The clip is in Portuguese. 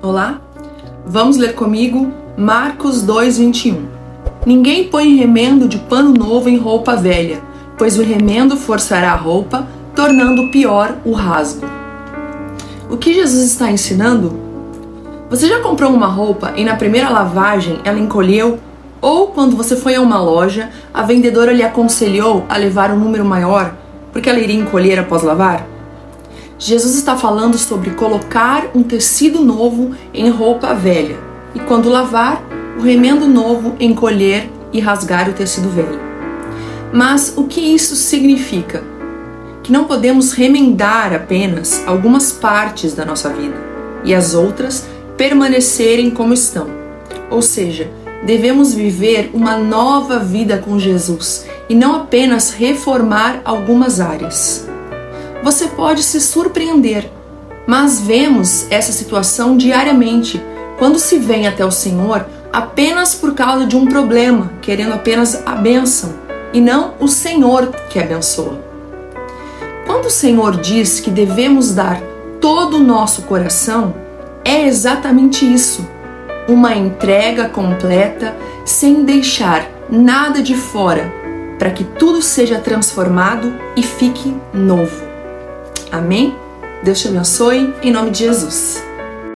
Olá? Vamos ler comigo Marcos 2:21. Ninguém põe remendo de pano novo em roupa velha, pois o remendo forçará a roupa, tornando pior o rasgo. O que Jesus está ensinando? Você já comprou uma roupa e na primeira lavagem ela encolheu? Ou quando você foi a uma loja, a vendedora lhe aconselhou a levar um número maior porque ela iria encolher após lavar? Jesus está falando sobre colocar um tecido novo em roupa velha e, quando lavar, o remendo novo encolher e rasgar o tecido velho. Mas o que isso significa? Que não podemos remendar apenas algumas partes da nossa vida e as outras permanecerem como estão. Ou seja, devemos viver uma nova vida com Jesus e não apenas reformar algumas áreas você pode se surpreender. Mas vemos essa situação diariamente quando se vem até o Senhor apenas por causa de um problema, querendo apenas a bênção e não o Senhor que abençoa. Quando o Senhor diz que devemos dar todo o nosso coração, é exatamente isso: uma entrega completa, sem deixar nada de fora, para que tudo seja transformado e fique novo. Amém? Deus te abençoe, em nome de Jesus.